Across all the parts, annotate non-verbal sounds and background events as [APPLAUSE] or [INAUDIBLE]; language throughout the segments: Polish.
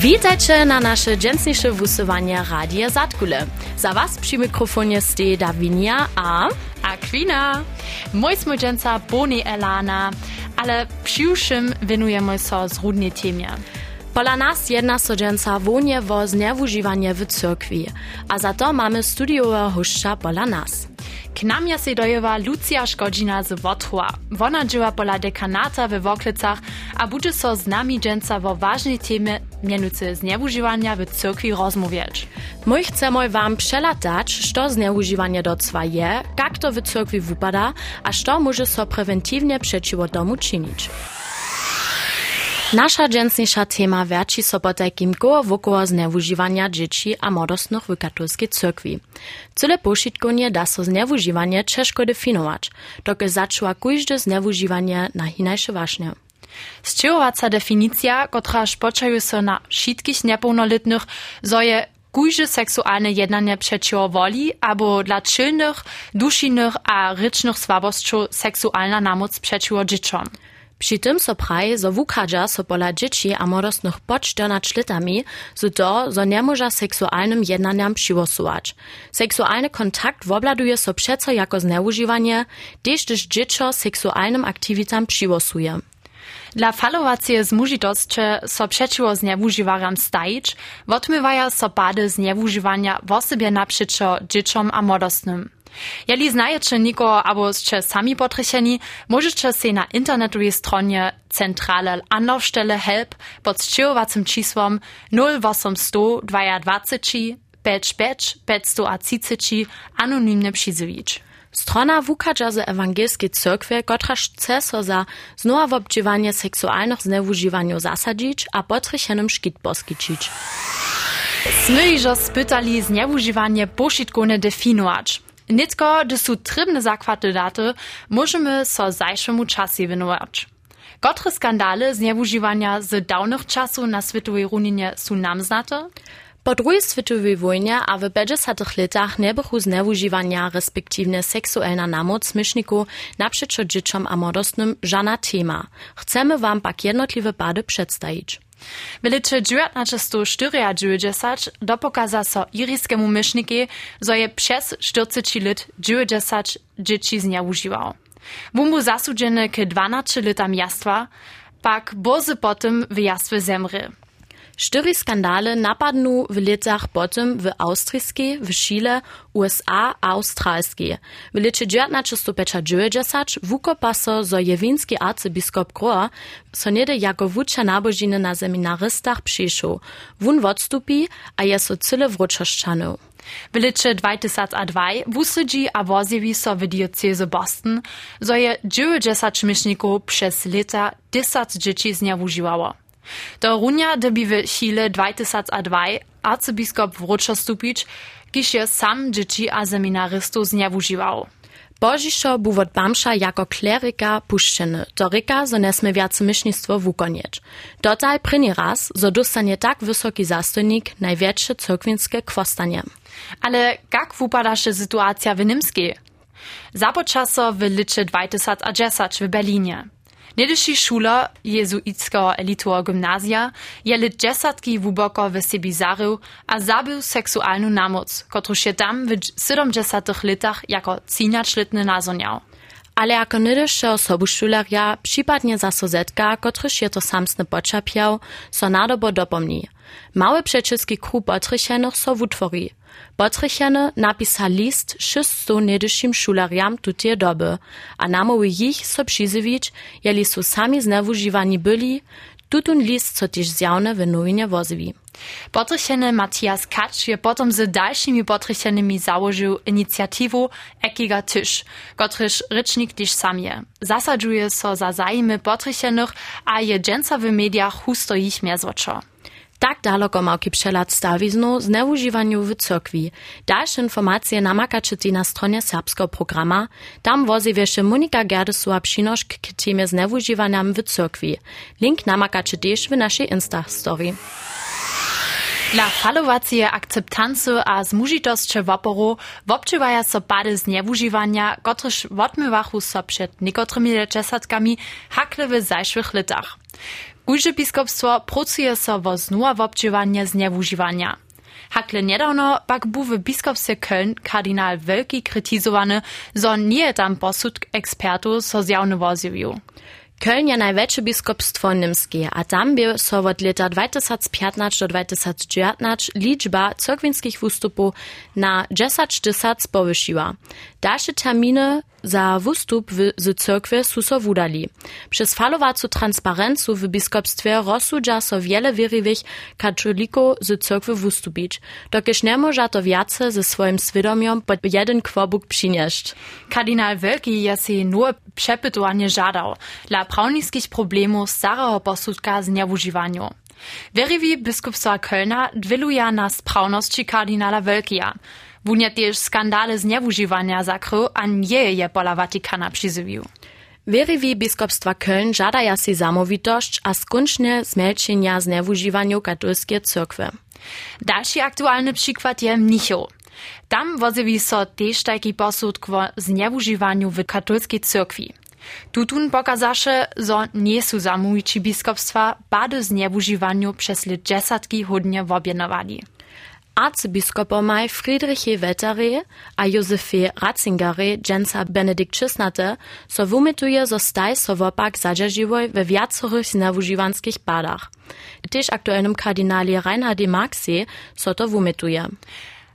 Witajcie na nasze dżęsniejsze wusowanie Radia Zatkule. Za was przy mikrofonie stoi Davinia a... Aquina. Mój smudżęca Boni Elana, ale przyjuszym winujemy się zrudnej temie. Pola nas jedna sodženca wonie wo zneužívanie w cyrkwi, a za to mamy studiowe hošća pola nas. K nam je se dojeva Lucia Škodžina z Votrua. Wona dživa pola dekanata we Woklicach, a bude so z nami dženca vo ważnej temie, mianuce zneužívania w cyrkwi rozmówieć. Mój chcemy wam przelatać, co zneužívanie docwa je, jak to w cyrkwi wypada, a co może so preventywnie przeciwko domu czynić. Nasza dżęsniejsza tema wierci so po takim koło wokoło zneużywania dzieci a młodostnych w katolskiej cyrkwi. Cyle poszitkonie da so zneużywanie ciężko definować, dokud zaczęła każde zneużywanie na hinajsze właśnie. Sčehovaca definicja, która spočaju so na všetkých nepełnoletnych, zo je kujże seksualne jednanie przeciwko woli, albo dla czynnych, dušinnych a rycznych słabostczów seksualna namoc przeciwko dzieciom. Przy tym so praje, zo wuchadza so pola dzieci a młodostnych pod 14 latami, so to, zo nie może seksualnym jednaniam przywosować. Seksualny kontakt wobladuje so przeco jako zneużywanie, gdyż też dziecko seksualnym aktivitam przywosuje. Dla falowacie zmužitosće so przeciwko zneuživaram stajić, wotmywaja so pady zneužiwania w osobie naprzeciwko dzieciom a młodostnym. Jeli znajecie nikogo albo ste sami potrycheni, możecie się na internetowej stronie Centrale Anlaufstelle Help pod sczyłowacym czysłom 0800 22 55 530 anonimnie przyzywić. Strona wuchadza z ewangelskiej cyrkwie, która chce so za znowa w obdziwanie seksualnych zneużywaniu zasadzić, a potrychenym szkit poskiczyć. Smyliżo spytali zneużywanie poszitkovne definować. Nitko, gdy są trybne zakłady daty, możemy so zajszemu czasie winować. Kotre skandale zneużywania z dawnych czasów na światowej runinie są nam znate? Po drugiej światowej wojnie a w 50 latach nie było zneużywania respektywnie seksualna namoc myszników naprzeciw dzieciom a młodostnym żadna tema. Chcemy wam pak jednotliwe pady przedstawić. Veliče 1994 dopokaza so iriskemu myšniki, zo je přes 40 lat 90 dzieci zneužiwał. Wumbu zasudżeny k 12 litam jastva, pak bozy potem w jastwie zemry. Štyri skandale napadnu w latach potem w Austrijskiej, w Chile, USA a Australskiej. W lecie 1990 wukopa so, zo jewinski arcybiskup Grohr so niede jako wuča nabožiny na seminaristach przyszł. Wun odstupi, a je so cyle wróczoszczanów. W lecie 2002 wusydzi a wozjewi so w dioceze Boston, zo je 90 myszników przez lata 10 dzieci zneużywało. Do runia dobi w Chile 2002 arcybiskup wróczo stupić, kiż je sam dzieci a seminarystów zneużywał. Bożiszo był od Bamsza jako kleryka puszczeny. To ryka, że nesmy wiace mysznictwo wukonieć. Dotaj pryni raz, że dostanie tak wysoki zastojnik największe cyrkwinskie kwostanie. Ale jak wypada się sytuacja w Nimskiej? Započaso w licze 2010 w Berlinie. Niedyši šula jezuitskiego elitowego gymnazja je dziesiątki wuboko w Sebizaru a zabił seksualną namoc, którą się tam w 70 latach jako cinacz-letny nazoniał. Ale jako niedyšie osobu šulerja, przypadnie zaso zetka, kotryż je to samsne počapiał, so nadobo dopomni. Mały przeciski krup otrychenych so wutwori. Potrychene napisa list 600 niedyšim šulerjam tutie doby, a namowy ich so przyzywić, jeli su sami zneużywani byli, tutun list so też zjawne w nowinie wozwi. Potrycheny Matthias Kacz je potom z dalszymi potrychanymi założył inicjatywę Ekiga Tysz, kotryż rycznik też sam je. Zasadzuje so za zajmy potrychenych, a je dżęca w mediach husto ich mierzoczo. Tak daleko małki przelat stawiznu zneużywaniu w cyrkwi. Dalsze informacje namakaczycie na stronie serbskiego programa. Tam wozi jeszcze Monika Gerdesua przynosz k temie zneużywaniam w cyrkwi. Link namakacie też w naszej Insta-story. Dla falowacije akceptancy a zmužitosće woporu wobczywaja so pady zneużywania, kotryż wotmywachu so przed niekotrymi desatkami hakle w zajszłych latach. Kujże biskupstwo pracuje so wo znowa wobdziwanie zniewużywania. Hakle niedawno pak był w biskupstwie Köln kardynal Wielki krytizowany, że nie tam posud ekspertów so zjawny woziwił. Köln je największe biskupstwo niemskie, a tam by so od lata 2015 do 2019 liczba cyrkwinskich wystupów na 10 tysięcy powyższyła. Dalsze terminy za wystup w, z cyrkwy su wudali. Przez falowacu transparencu w biskupstwie rozsudza so wiele wierliwych katolików z cyrkwy wystupić, dokiż nie może to więcej ze swoim świadomiom pod jeden kwobuk przynieść. Kardynal Wielki je si nur przepytowanie żadał dla prawnickich problemów starego posudka z nieużywaniu. Wierliwi biskupstwa Kölna dwiluje na sprawności kardynala Wielkia, Wunia też skandale z nieużywania zakrył, a nie je pola Watykana przyzywił. Wierliwi biskupstwa Köln żadaja si zamowitość a skończne zmelczenia z nieużywaniu katolskie cyrkwy. Dalszy aktualny przykład je Mnichów. Tam wozywi so też taki posud o znieużywaniu w katolskiej cyrkwi. Tutun pokazaše, że nie są zamówici biskupstwa bady znieużywaniu przez lat dziesiątki hodnie wobjednowali. Arcybiskopomaj Friedrichie Wettere a Józefie Ratzingere dżęca Benedikt XVI so wumituje, zo staj so wopak zadźeržiwoj we viacorych zneużywanskich badach. Też aktualnym kardynali Reinhardzie Marxie so to wumituje.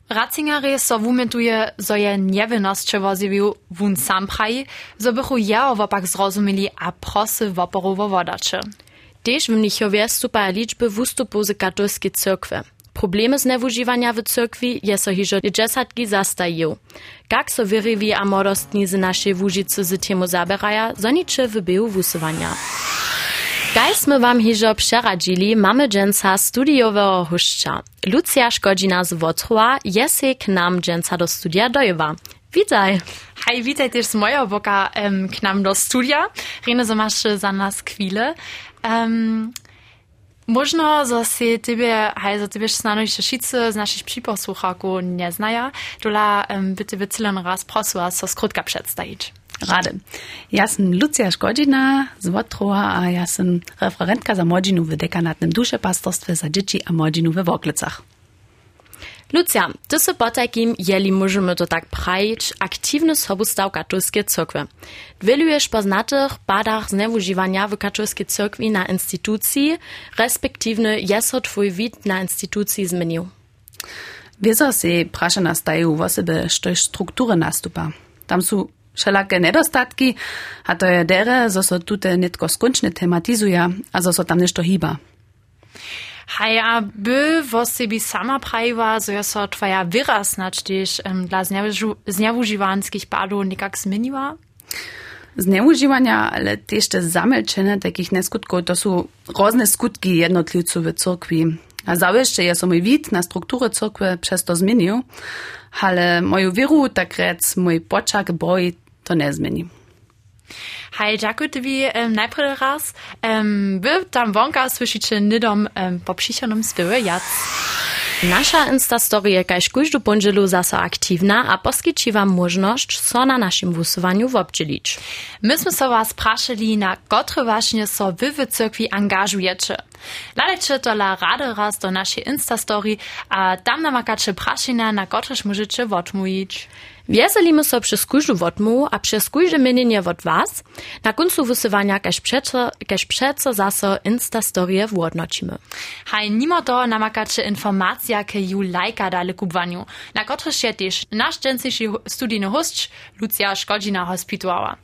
Ratzingere so wumituje, zo je niewinnosće woziwił wun sam praji, zo bychu jeho wopak zrozumili a prosy woporowo wodacze. Też w Mnichowie stupaja liczby wustupu z katolskiej cyrkwy. Problemy zneużywania w cyrkwi je so hižo dziesiątki zastają. Jak so wyrywi a młodostni z naszej wóżycy z temu zaberaja, zonicze w był wusywania. Kaj sme wam hižo przeradzili, mamy dżęca studiowego huszcza. Lucia Szkodzina z Wotrua je się k nam dżęca do studia dojewa. Witaj! Hej, witaj też z mojego boka um, k nam do studia. Rene, so masz za nas chwilę. Um, Možno, si tebe, hej, za tebe jeszcze wszyscy z naszych przyposłuchaków nie znają, dola um, by tebe cylen raz prosiła, so skrótka przedstawić. Rady. Ja sam Lucia Szkodzina z Wotrowa, a ja referentka za młodzinu w dekanatnym duszepastorstwie za dzieci a młodzinu we Woklicach. Lucia, ty se po takim, jeli możemy to tak prajić, aktywny sobustaw katolskie cyrkwy. Wielujesz po znatych badach zneużywania w katolskiej cyrkwi na instytucji, respektywnie jest twój wid na instytucji zmienił. Wieso si prasza nastają w osobie, że struktury nastupa. Tam są wszelakie nedostatki, a to je dere, zo so tute nitko skończne tematizuje, a zo so tam nešto hýba. Haja, by wo sebi sama prajiwa, so ja so twoja wyrazność też um, dla zniewużywanskich padów nikak zmieniła? Zneużywania, ale też te zamelczenie takich neskutków, to są różne skutki jednotlivców w cyrkwi. A zawsze jest mój wid na strukturę cyrkwy przez to zmienił, ale moją wieru, tak rec, mój poczak, boj, to nie dziękuję Tobie um, najpierw raz. Um, wy tam wonka słyszycie nidom um, po przyjścionym spiewie jac. Nasza Instastory je kaž ponželu zasa aktívna a poskyčí vám možnosť so na našim vusovaniu wobdzielić. My sme sa vás prašili, na kotre właśnie so wy w cyrkwi angażujecie. Ladajcie to la rady raz do naszej Instastory, a tam namakacie prašina, na kotreż możecie odmówić. Wieselimy so przez każdą wotmu, a przez każde mienienie od was. Na końcu wysywania kaž przeco, kaž przeco zaso Instastorie wodnocimy. Haj, nimo to namakacie informacja, ke ju lajka dale kubwaniu, na kotreż się też nasz dżęcyjszy studijny host Lucia Szkodzina hospituała.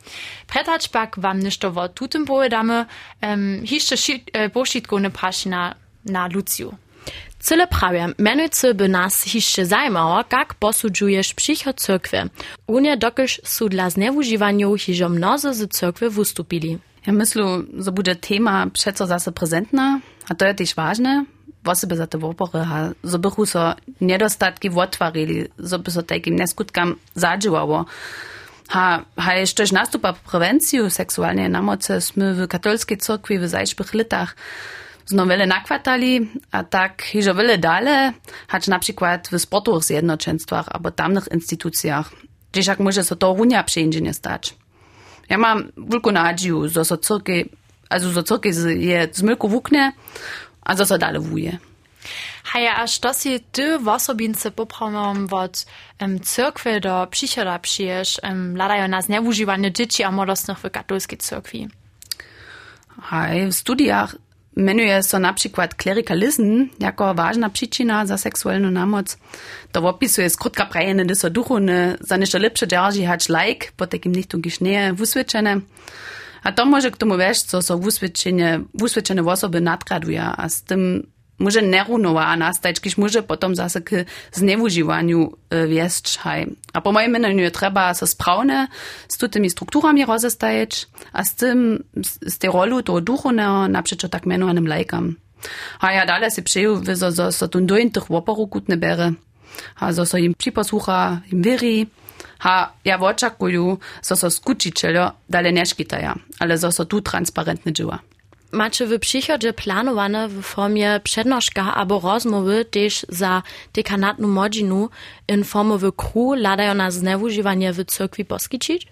Pretać pak wam ništo o tutem powiedamy, um, jeszcze poszitkovne prašina na Luciu. Cyle prawie, mianujcy by nas jeszcze zajmało, jak posudżujesz przychod cyrkwy. Unie dokyż su dla zneużywaniu hiżo mnozy z cyrkwy wystupili. Ja myślę, że będzie tema przeco zase prezentna, a to jest też ważne, osoby za te wopory, a żeby so niedostatki otwarili, żeby so takim neskutkam zadziałało. Ha, ha jeszcze nastupa prewenciju seksualnej namocy sme w katolskiej cyrkwi w zajszpych latach znowu nakładali, a tak hiżo wiele dalej, hać na przykład w sportowych zjednoczeństwach albo tamnych instytucjach, gdzieś jak może so to runia przyjdzie stać. Ja mam wielką nadzieję, że so cyrki also so cyrkej je zmylku wukne, a zo so dale wuje. Haja, a što si ty w osobince poprawom od um, cyrkwy do przychoda przyjesz, um, ladają nas nieużywanie dzieci a młodostnych w katolskiej cyrkwi? Hej, w studiach menuje so na przykład klerikalizm jako ważna przyczyna za seksualną namoc. To opisuje skrótka prajene dyso duchowne, za nešto lepsze dzierży hać lajk, po takim nichtu gisznieje wuswyczene. A to może k tomu wiesz, co so wuswyczenie, wuswyczene osoby nadraduje, a z tym może nerunowa nastać, kiż może potom zase k zneużywaniu e, wiesć. A po moim mnieniu trzeba so sprawne z tymi strukturami rozestajeć, a z tym, z tej rolu toho duchownego naprzeczo tak mianowanym lajkam. A ja dalej si przeju, że so, so tun doin tych łoporu kutne bere, a so so im przyposłucha, im wierzy, ha ja oczekuju, so so skučiteľo dalej nie škitaja, ale so so tu transparentne dzieła. Macie w przychodzie planowane w formie przednożka albo rozmowy też za dekanatną modzinu in formowy kru ladają na zneużywanie w cyrkwi poskiczyć?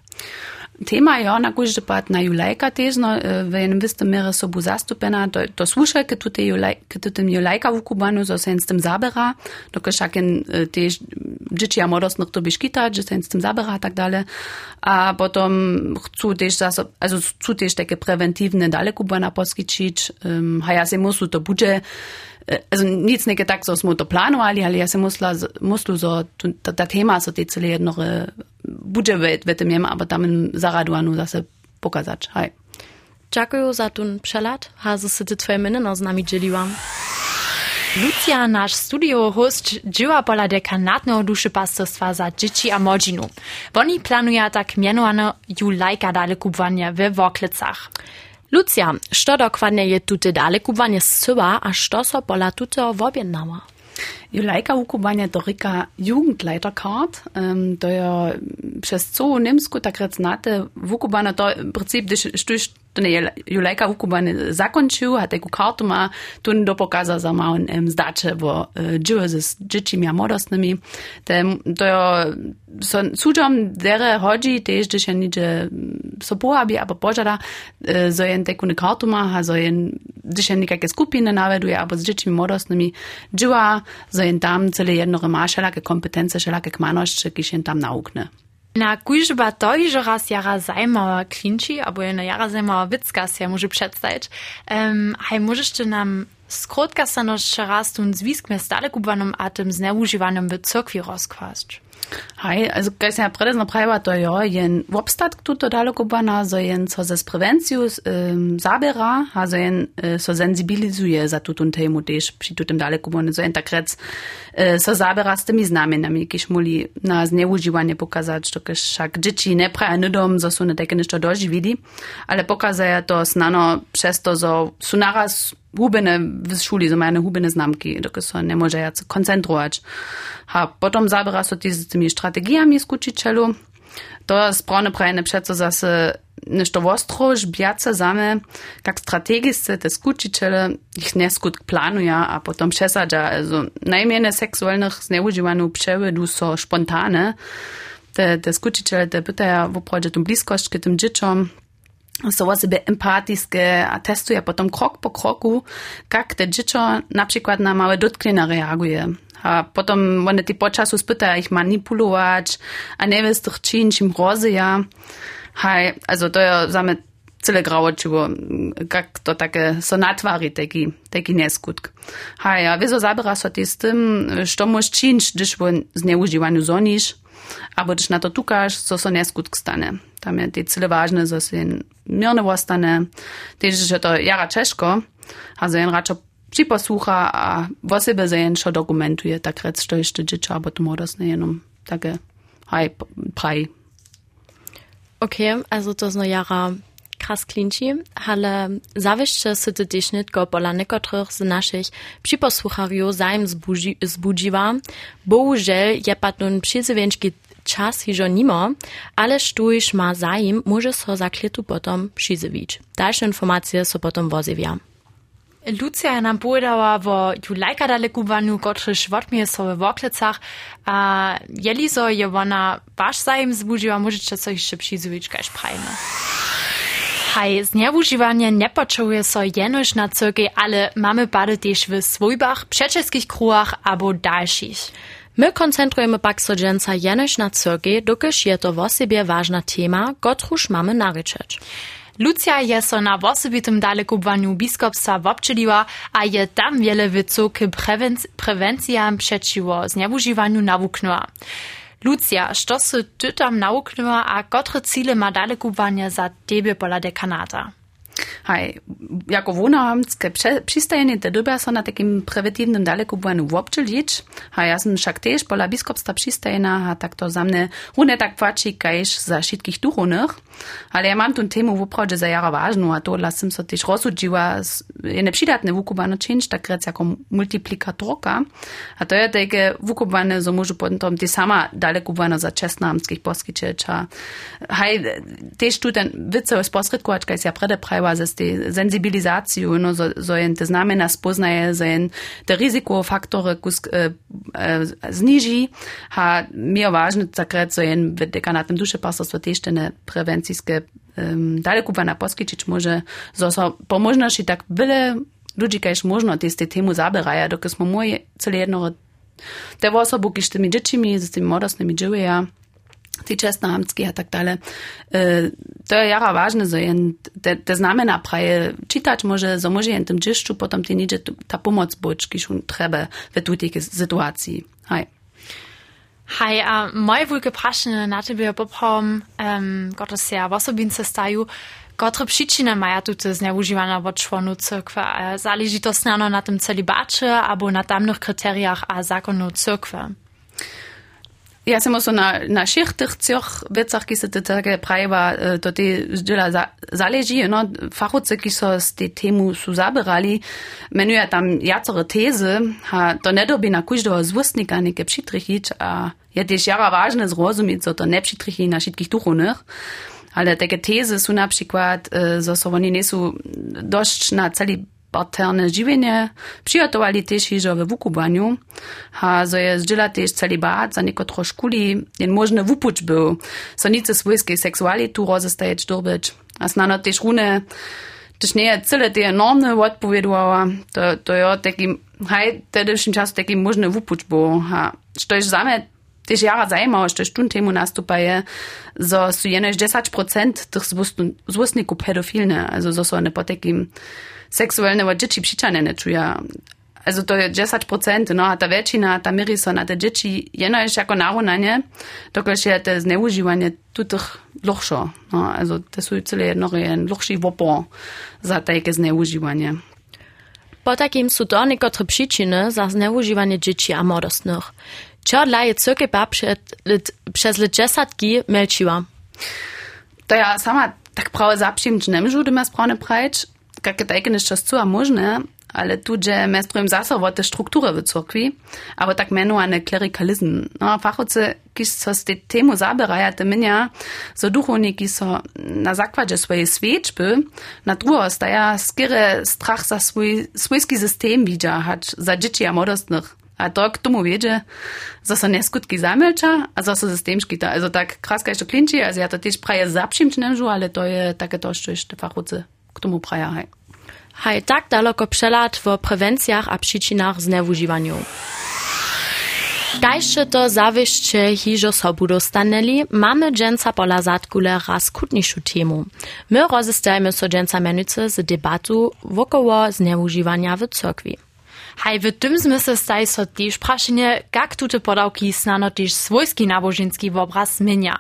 Tema je na kužde pat na julajka težno, v enem vistem mere so bu zastupena, to, to sluša, ke tudi julajka v Kubanu, so se s tem zabera, dokaj šaken tež dzieci a młodostnych to biszkita, że się z tym zabera tak dalej. A potem chcą też, also chcą też takie preventywne dalej Kubana poskiczyć, um, a ja się muszę to bude, also nic nie tak, so smo to planowali, ale ja się musla, muslu, so, ta, ta tema, so te cele jednore bude w, w tym aber tam zaraduanu zase pokazać. Hej. Dziękuję za ten przelat, że ty twoje minę z nami dzieliłam. Lucia, nasz studio host, działa pola dekanatnego duszepastostwa za dzieci a młodzinu. Oni planują tak mianowane julajka dale kubwania we Woklicach. Lucia, što dokładnie je tute dale kubwanie zsyła, a što so pola tuteo wobjednała? Julajka ukubania to rika Jugendleiterkart. Um, to je przez co Niemsku tak znate, wukubana to w princip, gdyż sztuś to nie Julajka wukubany zakończył, a taką kartu ma, tu do pokaza za małą um, zdacze, bo uh, dzieje ze dziećmi a młodostnymi. To je so, cudziom dere chodzi, też gdyż ja nidzie so pohabi, albo pożada, uh, so jen taką kartu ma, a so jen, gdyż ja nikakie skupiny naveduje, albo z dziećmi młodostnymi dzieła, so jen tam cele jednore ma všelake kompetence, všelake kmanošče, ki še tam naukne. Na kužba to, že raz jara zajmała klinči, albo jedna jara zajmała wicka się może przedstawić. Um, hej, możesz ty nam skrótka stanowić raz tu zwiskme stale kubanom a tym zneużywanym w cyrkwi rozkłaść? Hej, also kaj se predezno praviva, to je jen obstatk tuto daleko bana, so jen so ze prevenciju um, zabera, a so jen uh, so sensibilizuje za tutun temu tež pri tutem daleko bane, so jen takrat uh, so zabera s temi znamenami, kiž moli na zneuživanje pokazać, to kiž však dzieci ne praja nudom, so su ne teke nešto doživili, ale pokazaja to snano przez to, so su naraz hubene w szuli, so meine hubene znamki, dokąd so nie może ja koncentrować. Ha, potom zabera so z tymi strategiami z kučiteľu. To je správne prajene přeco zase nešto ostrož, biace zame, kak strategice te skučiteľe ich neskutk planuja a potom přesadža. Also najmene seksualnych zneužívanú převedu so spontane. Te, te skučiteľe te pytaja v oprodzie tą bliskość k tym dzieciom, są osoby empatyczne, a testuje potom krok po kroku, jak te dziecko na przykład na małe dotknięcia reaguje. A potom one ty počasu spytają ich manipulować, a nie wiesz, co czynić im rozy, ja. Hej, also to je same cele grawočivo, jak to takie so natwari, taki, taki neskutk. Hej, a wieso zabera so ty z tym, co możesz czynić, gdyż w zneużywaniu zonisz, albo gdyż na to tukasz, co so neskutk stane. Tam je te cele ważne, że się mirne ostane, też, że to jara ciężko, a że jen raczej připosłucha a vo sebe zajenšo dokumentuje, tak rec, što ještě dzieci, albo to młodostne jenom takie haj, praj. Okay, also to zno jara kras klinči, ale zawieszcze sy ty też nitko pola niekotrych z naszych przyposłuchariów zajem zbudzi, zbudziwa. Bohužel je patun przyzywienczki czas hižo nimo, ale sztuj ma zajem może so zaklitu potom przyzywić. Dalsze informacje so potom wozywia. Lucia nam povedala vo julajka daleku vanu, kotrež vodmije so v Voklecach. A jeli je ona vaš zajem zbudživa, možete co ešte přizvič, kaž prajme. Haj, zneużywanie nie poczuje so jenoś na cyrki, ale mamy bady też w swojbach, przeczeskich kruach albo dalszych. My koncentrujemy pak so dżęca jenoś na cyrki, dokyż je to w ważna tema, gotruż mamy naryczeć. Lucja je so na wosobitym dalekubwaniu biskopstwa wobczyliła, a je tam wiele wycu k prewenc prewencijam przeciwo zneużywaniu nawuknęła. Lucja, sy ty tam nauknęła, a kotre cile ma dalekubwanie za tebe pola dekanata? Hej, jako wonamskie przystajenie te dobia są na takim prewentywnym dalekubwaniu wobczylić, a ja sam však też pola biskopstwa przystajena, a tak to za mnie rune tak płaci, kajż za wszystkich duchowych, ale ja mam tu temu w oprodzie za jara ważną, a to dla sam so też rozsudziła, je przydatne wukubane czynić, tak rec jako multiplikatorka, a to je takie wukubane, so może potem ty sama dalekubwane za czesnamskich poskyczyć, a hej, też tu ten wice sposredkować, kaj ja predeprajwa, ze tej sensibilizacją, no, so, so jen to znamena spoznaje, so jen te ryzykofaktory kus, e, e, zniži, a mi je važno takrat, so jen v dekanatnem duše pastorstvo też te prevencijske um, dalekupana poskyčić może, so, so po možnosti tak byle ludzi, kajż można te z tej temu zaberaja, dokąd smo moje cele jedno te osoby, kiż tymi dziećmi, z tymi młodostnymi dzieły, ja, a tak dále. E, to je jara vážne, že jen te, te znamená praje čítať môže, že môže jen tým džišťu, potom ty níže ta pomoc boč, když on treba v tútej situácii. Hej. Hej, a moje veľké prašenie na tebe poprom, um, goto sa v osobince stajú, Kotre przyczyny mają tu zneużywania od członu cyrkwy? Zależy to snano na tym celibacie albo na tamnych kryteriach a zakonu cyrkwy? Ja sam so na, na tých cioch vecach, ki se te také prajeva, to te zdjela za, zaleží, no, fachoce, ki so z tej tému sú zaberali, menuje tam jacere tézy, a to nedobí na každého zvustnika neke přitrichiť a je tiež jara vážne zrozumiť, co to nepřitrichí na všetkých duchovných. Ale takie tezy sú napríklad, że so oni nie dosť na celý parterne žiwienie przygotowali też iżo we wukubaniu, a zo je zdziela też celibat za niekotro szkuli, jen możny wupuć był, so nice swojskiej seksualitu rozestajeć durbyć. A znano też rune, też nie jest cyle te enormne odpowiedowała, to, to je taki, haj, wtedy w czasu taki możny wupuć był, a što jest zame też jara zajmowało, što tun temu nastupaje, zo su jenoś 10% tych zwustników pedofilne, also zo su one po takim seksualne dzieci przyczane nie czują. Also to jest 10%, no a ta väčšina, ta miri so na te dzieci jeno jest jako naronanie, dokud je te zneužívanie tutych lochšo. No, also to sú celé jedno jen lochší vopor za takie zneužívanie. Po takim sú to niekotre przyczyny za zneužívanie dzieci a młodostnych. Čo dla je cyrkepa przez lit 10 melčiła? To ja sama tak prawie nemžu doma správne prajč, kako tajke nešto cua možne, ale tu, že mes prvim zasovo te struktury w cyrkwi, aber tak menowany klerikalizm. No, fachowcy, kiż so z temu zaberaja, te minia, so duchowniki so na zakładzie swojej świeczby, na drugo staja skiery strach za swój, swójski system widzia, hać za dzieci a młodostnych. A to k tomu wiedzie, że są nieskutki zamilcza, a że są system szkita. Also tak kraska jeszcze klinci, also ja to też praje zaprzymć nie ale to je takie to, że fachowcy k tomu praja, hej. Haj tak daleko przelat w prewencjach a przyczynach zneużywaniu. Dajsze to zawieszcze hižo sobu dostaneli, mamy dżęca pola zatkule raz kutniejszą temu. My rozestajemy so dżęca mianowicie z debatu wokoło zneużywania w cyrkwi. Haj, w tym smysle staj so też praszenie, jak tute podałki snano też swojski nabożeński obraz zmienia.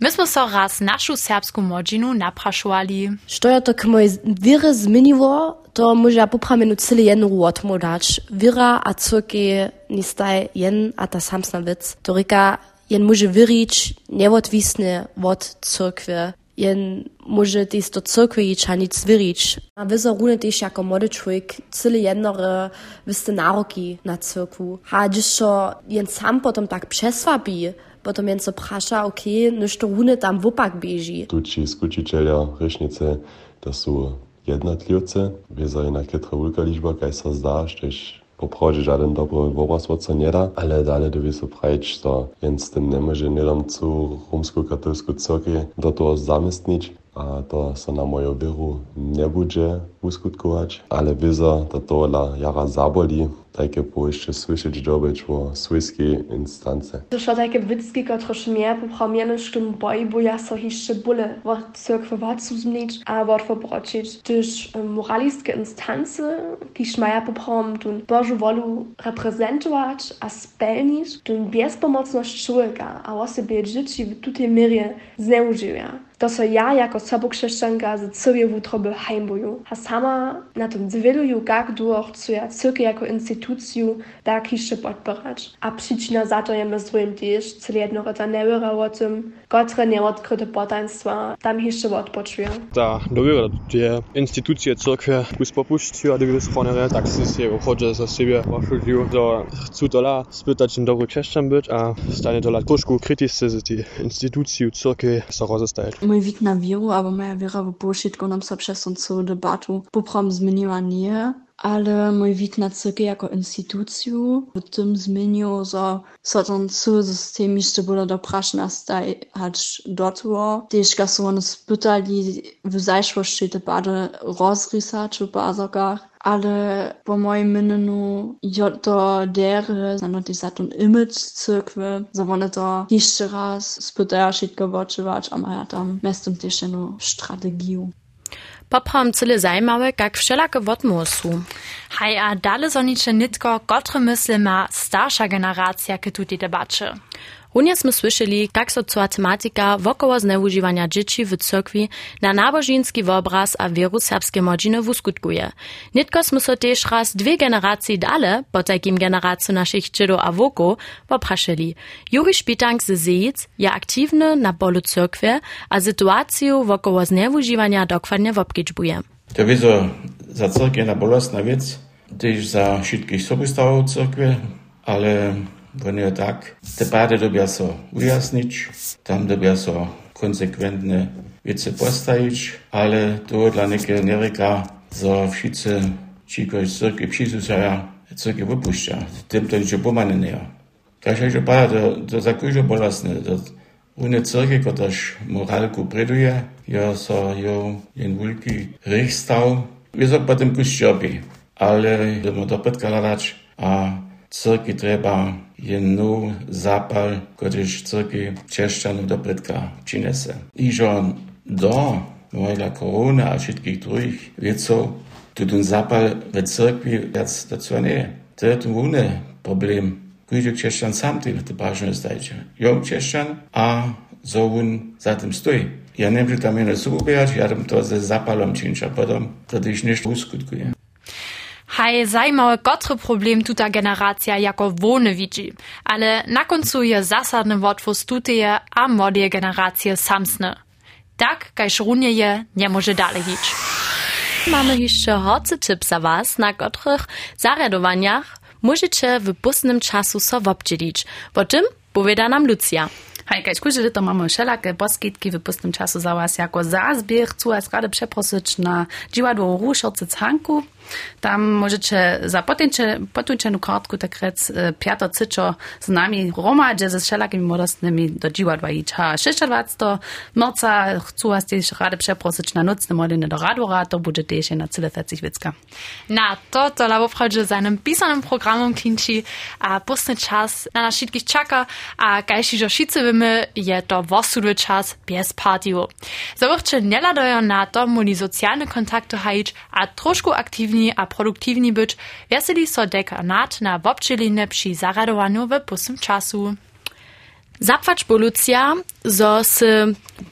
Myśmy so raz naszą serbską młodzinu napraszowali. Što je to k mojej wiery zmieniło, to może ja popramenu cyle jedną odmodać. Wiera a cyrki nie staj jen a ta samsna wic. To ryka, jen może wierzyć nieodwisny od cyrkwy jen może też do cyrkwy i czanic zwierzyć. A wy zarówno też jako młody człowiek cyle jednore wyste naroki na cyrkwu. A jeszcze jen sam potem tak przeswabi, potem jen so prasza, okej, okay, noż to runy tam w opak bieži. Tuci skučiteľia, rešnice, to sú jednotlivce, vieza je na ketra veľká ličba, kaj sa zdá, štež poprawdź żaden dobry obraz co nie da, ale dalej dowie so prajć, so z tym nie może nie dam zu rumsku katolsku cyrkwi do toho zamestnić. a to so na moją wieru nie będzie uskutkować, ale wiedzę, to to jara zaboli, takie jeszcze słyszeć dobyć o swojskiej instance. Są takie wycki, które mnie popramiene sztum boi, bo ja so jeszcze bóle w cyrkwie wacu zmienić, a wort pobroczyć, gdyż moralistkie instance, kiż maja poprom tun Bożu wolu reprezentować a spełnić, tun bezpomocność człowieka, a osobie dzieci w tutej mierze zneużywa. To so ja jako sobokrzeszczanka z sobie w utroby a sama na tym zwiluju, jak długo chcę ja cyrkę jako instytucję tak jeszcze podporać. A przyczyna za to je myślę też, co jedno rota nie o tym, które nieodkryte potaństwa tam jeszcze odpoczują. Da dowiera te instytucje cyrkwie kus popuściła, gdyby spłonere, tak si się uchodzę za siebie waszudził, że chcę tola spytać im dobry chrześcijan być, a stanie tola troszkę krytyczny z tej instytucji cyrkwie się rozestajeć. Mój wik na wiru, albo moja wiera w bullshit nam so przez tą całą debatu poprom zmieniła nie, ale mój wid na CG jako instytucju. W tym zmieniu, że są tam co systemy, jeszcze było do praszna staj hać dotło. Też gasłony spytali w zajszłości te bady rozrysać w bazokach. ale po moim Minnenu Jotter dere an die Sat und Imagezirkwe so wonne der hichte ras spëderschiet gewotche wat am hat am mestem Tischno Strategie. Papa am zille Seimawe gag Schëllake Wotmo zu. Hai a dalle sonitsche Nitko gotre Mësle ma starscher Generatiake tut die Debatsche. Runie sme słyszeli, jak so cała tematika wokoło zneużywania dzieci w cyrkwi na nabożeński obraz a wieru serbskie modziny wuskutkuje. Nitko sme so też raz dwie generacje dale, po takim generacju naszych dziedów a woku, popraszyli. Juri Szpitank z Zejc je aktywny na polu cyrkwie, a sytuację wokoło zneużywania dokładnie wobkiczbuje. To wiedzą za cyrkwie na bolesna wiec, też za wszystkich sobostawów cyrkwie, ale bronijo tak, tepade dobja so ujasnić, tam dobja so konsekwentne wiece postajić, ale to dla niekie nie reka, że wszyscy ci, którzy cyrki przysusają, cyrki wypuszcza. Tym to już pomanenie. Tak się pada, to, to za kurze bolesne. To, Une cyrki, kotaż moralku preduje, ja so ją jen wielki rychstał. Wysok potem kuściobi, ale to ma dopetkala dać, a cyrki trzeba jedną zapal, któryż cyrkwi chrześcijanów do brytka przyniesie. I że do mojej korony a wszystkich drugich wieców, to ten zapal w cyrkwi jest dazu nie. To jest ten problem. Każdy chrześcijan sam tyle te ważne zdajcie. Ja chrześcijan, a on za tym stoi. Ja nie wiem, tam jedno subierać, ja to ze zapalom czynić, a potem to też nie uskutkuje. Haj, zajmowe kotre problem tuta generacja jako wone widzi, ale na końcu je zasadny wotwóz tuteje a młodej generacje samsne. Tak, kajż runie je nie może dalej iść. Mamy jeszcze hocy tip za was, na których zaradowaniach możecie w pustnym czasu so wobdzielić. Po tym powiada nam Lucia. Hej, kaj skúže, to máme všelaké poskytky v pustnym czasu za vás jako zázbier. Chcú vás rade przeprosić na dziwadło Rušovce Canku. Tam możecie za potujčenú kartku tak rec e, Piotr Cyczo z nami hromadže ze všelakými modostnymi do dziwadła iść. A 26. marca chcú vás tiež rade przeprosić na nocne modliny do Radora, to bude tiež na cyle 40 vicka. Na to, to labo wchodzi seinem pisanym programom klinči a pustny czas na nas wszystkich czeka, a kajši že šice wiemy, je to wosudły czas bez partiów. Zawrcie nie ladają na to, muli socjalne kontakty hajć, a troszkę a produktywni być, weseli so dekanat na wobczylinę przy zaradowaniu w pustym czasu. Zapłać polucja, zo s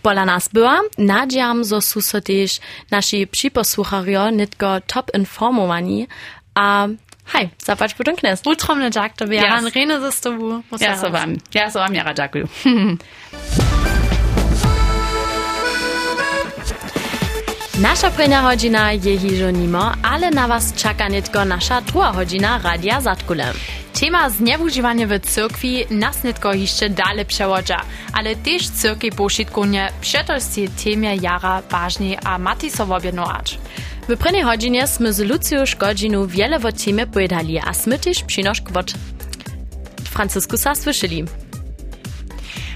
pola nas była, nadziam, zo su so też nasi przyposłuchario nitko top informowani, a hej, zapłać podąknes. Ultromne Jack, to ja yes. Rene ze z tobą. Ja so wam, ja so wam, Jara, dziękuję. [LAUGHS] Nasza prenia godzina je hižo nimo, ale na was czeka nitko nasza druga godzina Radia Zatkule. Tema zneużywania w cyrkwi nas nitko jeszcze dalej przewodza, ale też cyrki poszitkonie przetolstie temie jara ważniej a mati so objednować. W prenie godzinie sme z Lucją Szkodzinu wiele o temie pojedali, a sme też przynoszk od Francyskusa słyszeli.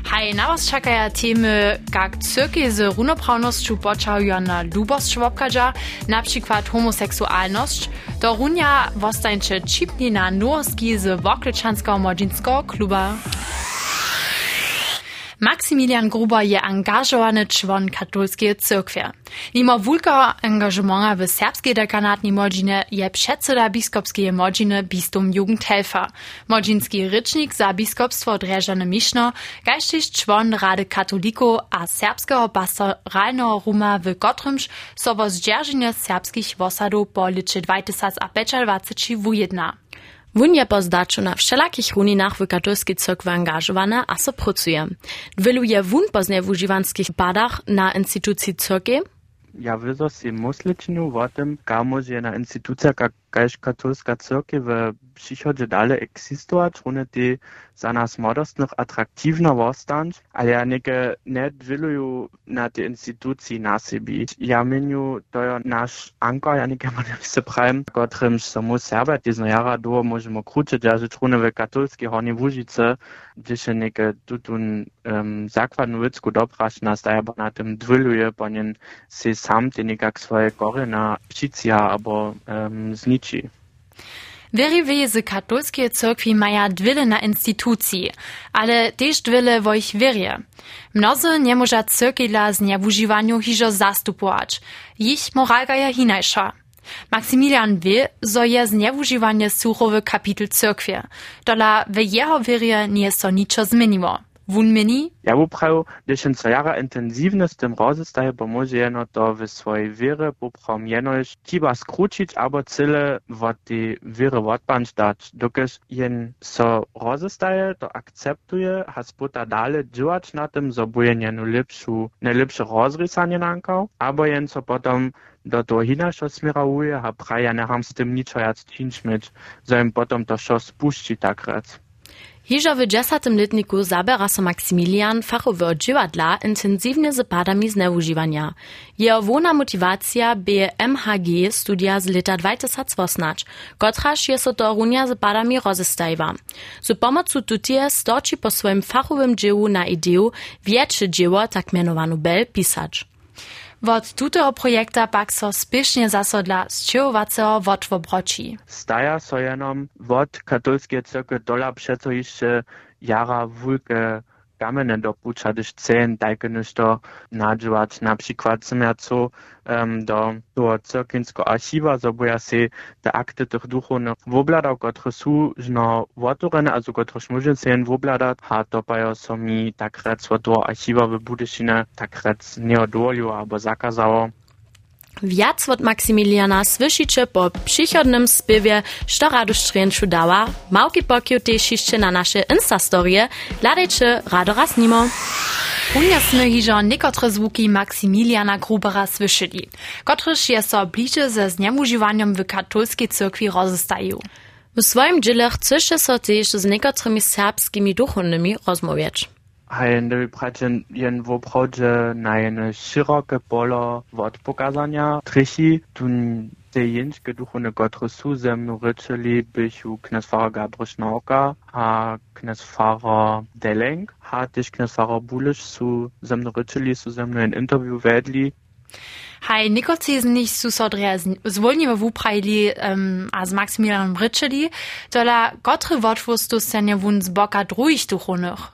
Hej, na was čakaja temy, jak cyrky z runoprawnością počahują na lubosť wobkadża, na przykład homoseksualność, to runia wostańcze čipni na norski z Wokliczansko-Modzinskiego kluba. Maximilian Gruber je angażowany człon katolskiej cyrkwi. Mimo wulka angażementa w serbskiej dekanatnej modzinie je przedseda biskopskiej modziny bistum Jugendhelfer. Modzinski rycznik za biskopstwo Dreżane Miszno, gajsztyż człon Rady Katolików a serbskiego pastoralnego ruma w Gottrymsz sowo zdzierżenie serbskich wosadów po liczy 2025 wujedna. Wun je po zdaču na všelakich runinach w katolskiej cyrkwi angażowana a so pracuje. Wyluje wun po znewużywanskich badach na instytucji cyrkwi? Ja wyzo si musličnju o tym, kamo je na instytucja kaž katolska cyrkwi w przychodzie dalej egzistować, one ty za nas modostnych atraktivna wostać, ale ja neke nie wiluju na te instytucji na siebie. Ja meniu to je nasz anko, ja neke mam se prajem, kotrym se mu serbe, ty zno jara duo możemy kruczyć, ja że trune w katolskiej hornie wóżyce, gdzie się neke tutun um, zakładnu wycku doprasz nas, da ja [LAUGHS] na tym dwiluje, ponieważ se sam ty nekak swoje korena psicja, albo um, zniczy. Wiery z katolskiej cyrkwi maja dwile na instytucji, ale też dwile wo ich wierie. Mnozy nie może cyrkwi dla zniewużywaniu hiżo zastupować. Ich moralga je hinajsza. Maximilian wie, so je zniewużywanie kapitel cyrkwi. Dola w jeho wierie nie so niczo zmieniło. Wunmini? Ja upravu, gdyż się co jara intensywnie z tym rozestaje, pomoże jeno to w swojej wierze poprom jenoś kiba skrócić, albo cyle w tej wierze odpąć dać. Dokąd jen so rozestaje, to akceptuje, a sputa dalej działać na tym, zo buje jeno lepszą, najlepsze rozrysanie nankał, albo jen so potom do toho hinašo smiruje, a praja necham z tym niczo jac czynić mieć, zo im potom to šo spuści tak Hižo w dziesiątym letniku zabera so Maximilian fachowe dziwadla intensywnie z padami zneużywania. Jeho wona motivacja by MHG studia z leta 2018, kotraż je so to runia z padami rozestajwa. Z pomocą tutie stoczy po swoim fachowym dziełu na ideę większe dzieło, tak mianowanu Bel, pisać. Wot tuteho projekta pak so spiešne zaso dla sčehovaceho wotwobroči. Staja so jenom wot katolskie cyrkwy dola przeco jeszcze jara wulke kamene dopuča, když chcem tajke nešto nadžovat. Například jsem ja co um, do toho cyrkinského archiva, zobuja si te akty tych duchovnych wobladał, które są no otvorene, also które môže si jen wobladať, a to pajo so mi tak rec od toho archiva v Budešine tak rec neodvolil alebo zakazało. Wiac od Maximiliana słyszycie po przychodnym spiewie, što rado stręczu dała. Małki pokio też jeszcze na nasze Instastorie. Ladajcie rado raz nimo. Unjasne hižo niekotre zvuki Maximiliana Grubera słyszeli, kotryż je so bliže ze zniemužiwaniem w katolskiej cyrkwi rozestają. W swoim dziele chce so też z niekotrymi serbskimi duchownymi rozmawiać. Hajende pračen jen v obchodže na jedne široke polo od pokazania trysi, tun te jenčke duchovne, które sú ze mnou rečeli, bychu knes fara Gabriš Nauka a knes fara Deleng, a tež knes fara Buliš sú ze mnou rečeli, sú ze mnou ein interview vedli, Hej, nikocizn nicht su sodre zwolniwe wuprajli um, a z Maximilianem Ritscheli, dola gotre wotwustu senje wun z boka druich duchonych.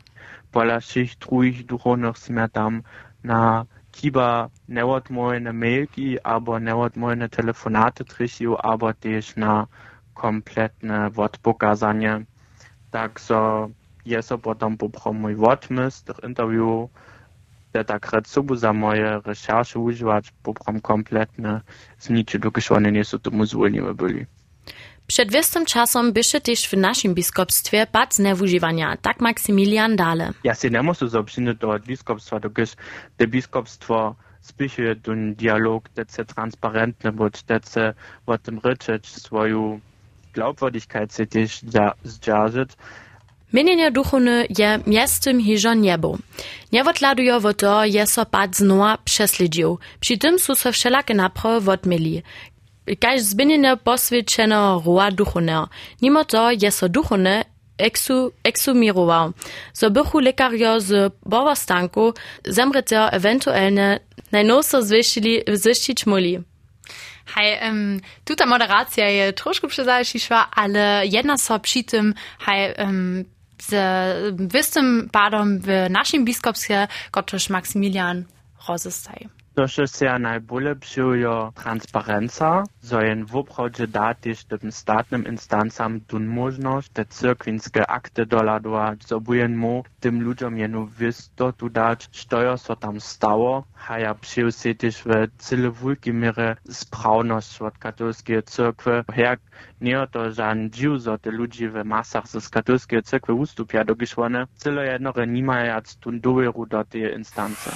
Polašich druhých duchovných sme tam na kiba neodmojene mailki, abo neodmojene telefonate trichiu, abo tiež na kompletne wodpokazanie. Tak so je so potom popro mój wodmys tych interview, der tak recubu za moje recherche używać poprom kompletne zniczy, dokąd one nie są to muzulniwe byli. Przed wiestym czasom bysze też w naszym biskupstwie pad zneużywania, tak Maksymilian dale. Ja się nie muszę zobczynić do biskupstwa, dokąd te biskupstwo spisze ten dialog, te transparentne, bo te o tym ryczeć swoją glaubwürdigkeit się też zdzierżyć. Mienienie duchowne je miestem hižo niebo. Niewotladujo wo to je so pad znowa przesledził. Przy tym są so wszelakie naprawy odmieli kaž zbinjene posvědčeno roa duchone. Nimo to je so duchone eksu, eksumirował, so bychu lekarjo z bowostanku zemrete ewentualne zwyścili, zwyścić muli. Hej, um, tuta moderacja je troszkę przyzajszła, ale jedna so przy hej, um, z wystym padom w naszym biskupskie, kotryż Maksymilian rozestaj. Ja najbolje psujo transparenca, so jen v obhodzie dati tym statnym instancam tun możność te cyrkwinske akty doladovať, so bujen mu tym ludziom jenu tu dać, što so tam stało, a ja psuju se tyž v cyle wulki mire sprawność od katolskie cyrkwy, jak nie to żaden dziw, so te ludzi w masach z katolskie cyrkwy ustupia do giszone, cyle jednore nimajac tun doveru do tej instance.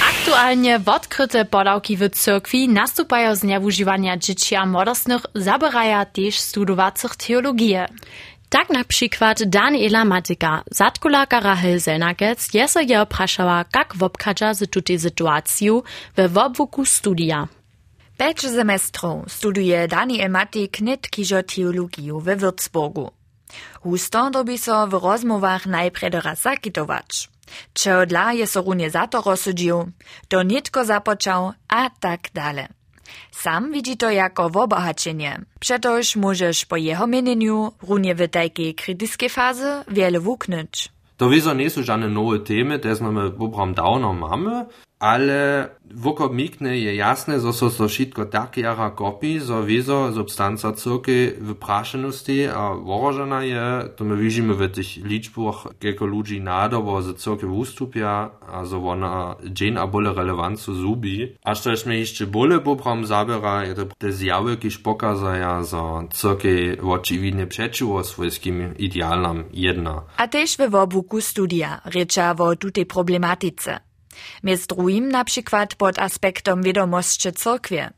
Aktualnie odkryte podałki w cyrkwi nastupają z nieużywania dzieci a młodostnych, zabierają też studowacych teologię. Tak na przykład Daniela Matyka, zatkularka Rahel Zelnagec, je se je opraszała, jak wobkadza z tutej sytuacją we wobwuku studia. Pięć semestrów studuje Daniel Matik netkiżo teologię we Würzburgu. Husto dobi so w rozmowach najpierw zakitować. Čo dla je so runie za to rozsudžił, to nitko započał, a tak dale. Sam widzi to jako wobohaczenie. Przetoż możesz po jeho mienieniu runie w takiej krytycznej fazy wiele wuknąć. To wieso nie są żadne nowe temy, te znamy poprom dawno mamy, ale wokop mikne je jasne, zo so so šitko tak jara kopi, zo wieso substanca cyrky wypraszenosti a worożena je, to my widzimy w tych liczbach, kieko ludzi nadobo z cyrky wustupia, a zo ona dzień a bole relevancu zubi. A też mnie jeszcze bole poprom zabiera, je to te zjawy, kiż pokazaja, zo cyrky oczywidnie przeczyło swojskim idealnam jedna. A też we wobuku studia, rycza wo tutej problematyce. Między drugim na przykład pod aspektom wiadomości cyrkwie.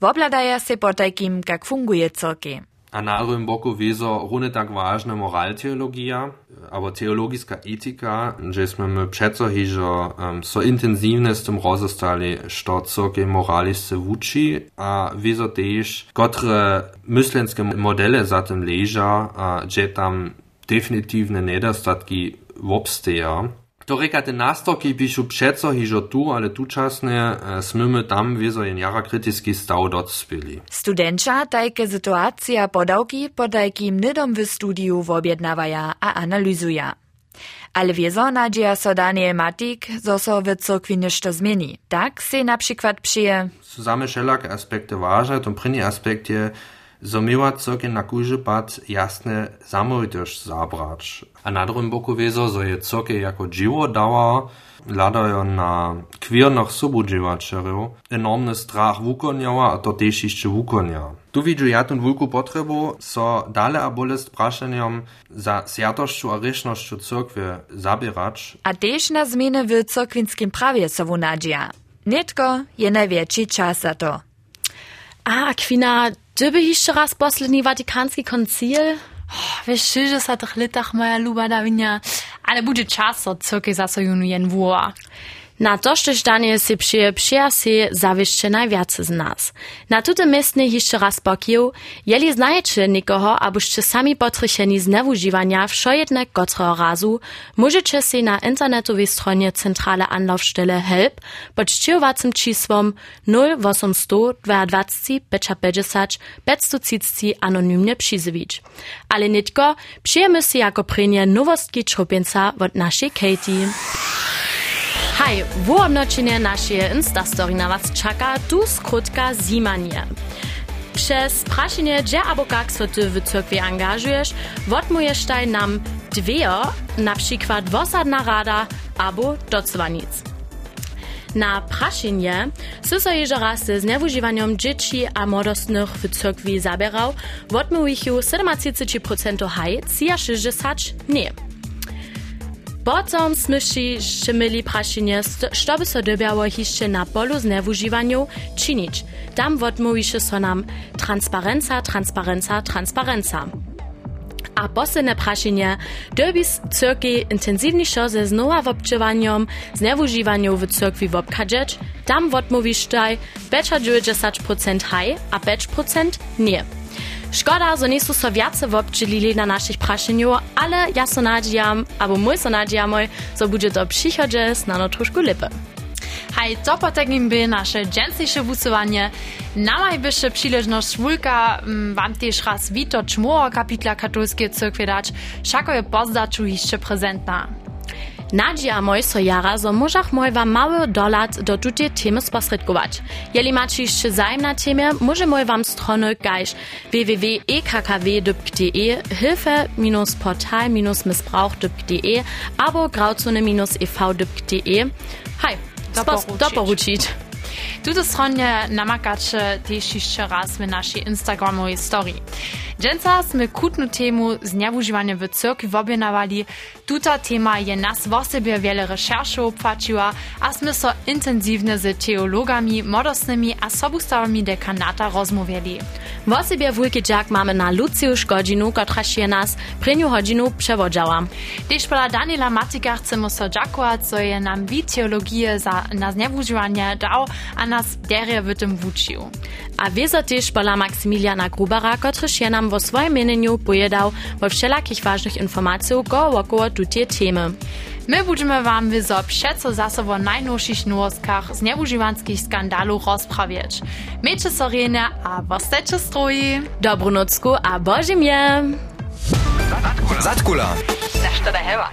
Wobladaja się po takim, jak funguje cyrkiew. A na drugim boku wieso runy tak ważna moralteologia, aber teologiska etika, żeśmy my przeco hiżo um, so intensywne z tym rozostali, što cyrkie moralisce wuči, a wieso też, kotre myślenskie modele za tym leża, a gdzie tam definitywne nedostatki wobsteja. To reka te nastorki pišu přeco hižo tu, ale tučasne e, smymy tam wieso jen jara krytyski staw docpili. Studenča tajke sytuacja podałki po tajkim nydom w studiu wobjednawaja a analizuja. Ale wieso nadzieja so Daniel Matik, zo so w cyrkwi ništo zmieni. Tak se na przykład przyje... Same aspekty ważne, to prynny aspekt je, so miała cyrkie na kujże pad jasne samorytość zabrać. A na drugim boku wieso, so je cyrkie jako dziwo dała, ladają na kwiernych sobudźiwaczerów enormny strach wukonjała, a to też jeszcze wukonja. Tu widzę ja tę wielką potrzebę, so dalej a bolest praszeniom za sjatością a rysznością cyrkwi zabierać. A też na zmiany w cyrkwinskim prawie so wunadzia. Nitko je największy czas za to. A, Kwina, Gdyby jeszcze raz posledný Vatikanski koncil? Oh, wiesz, że sa tych latach moja luba dawinia, ale będzie czas od cyrky zasojunu jen wła. Na to, że Daniel si przyje, przyja si zawieszcze najwiace z nas. Na tuto miestny jeszcze raz pokił, jeli znajecie nikogo, abyście sami potrycheni z neużywania wszo jednak gotrego razu, możecie si na internetowej stronie Centrale Anlaufstelle HELP pod ścierowacym czysłom 0822 550 530 anonimnie przyzywić. Ale nitko, przyjemy si jako prynie nowostki czropieńca od naszej Katie. Hej, włodnoczenie nasze Instastory na was czeka, tu skrótka zimanie. Przez praszenie, gdzie albo jak so ty w cyrkwie angażujesz, odmujesz taj nam dwie, na przykład wosadna rada albo docwanic. Na praszenie sy so jeże raz z nieużywaniem dzieci a młodostnych w cyrkwi zabierał, odmówił ich 37% haj, 60 nie. Potom smyši še mieli prašenie, što by so dobiało hišće na polu zneužívaniu činić. Tam odmówiše so nam transparenca, transparenca, transparenca. A posledne prašenie, dobi cyrki intensivniejszo ze znowa wobczywaniem zneużívaniu w cyrkwi wobkadżeć, tam odmówisz taj 90% haj, a 5% nie. Szkoda, że nie są so wiace wobdźelili na naszych praszeniu, ale ja so nadziejam, albo mój so nadziejamy, że będzie to przychodzie znano troszkę lepiej. Hej, to potegim by nasze dżęsniejsze wusowanie. Namaj byście przyleżność wulka mm, wam też raz wito kapitla katolskiej cyrkwie dać, szako je pozdaču jeszcze prezentna. Nadia moj so jara, zo możach moj wam mały dolat do tutie temy sposredkować. Jeli macie jeszcze zajem na temie, może moj wam strony gajsz www.ekkw.de hilfe-portal-missbrauch.de abo grauzone-ev.de Hej, doporučić. Tuto stronie namakacie też jeszcze raz w naszej Instagramowej story. Dżęca sme kutnu temu zniewużywania w cyrkwi wobjenawali. Tuta tema je nas w osobie wiele recherszów obfaciła, a sme so intensywnie z teologami, modosnymi a sobustawami dekanata rozmawiali. W osobie wujki dziak mamy na Luciju Szkodzinu, która się nas prynju godzinu przewodziała. Też pola Daniela Matika chcemy so dziakować, co je nam wi teologię za na zniewużywanie dał, a nas derie w tym wuczył. A wiezo też pola Maksymiliana Grubara, który się nam wo swoim imieniu pojedał wo wszelakich ważnych informacji około tutie temy. My będziemy wam wyzo przeco zasobo najnowszych nowoskach z nieużywanskich skandalów rozprawiać. Miejcie sorenie, a postajcie stroji. Dobrą nocku, a Boże mnie! Zatkula. Heva?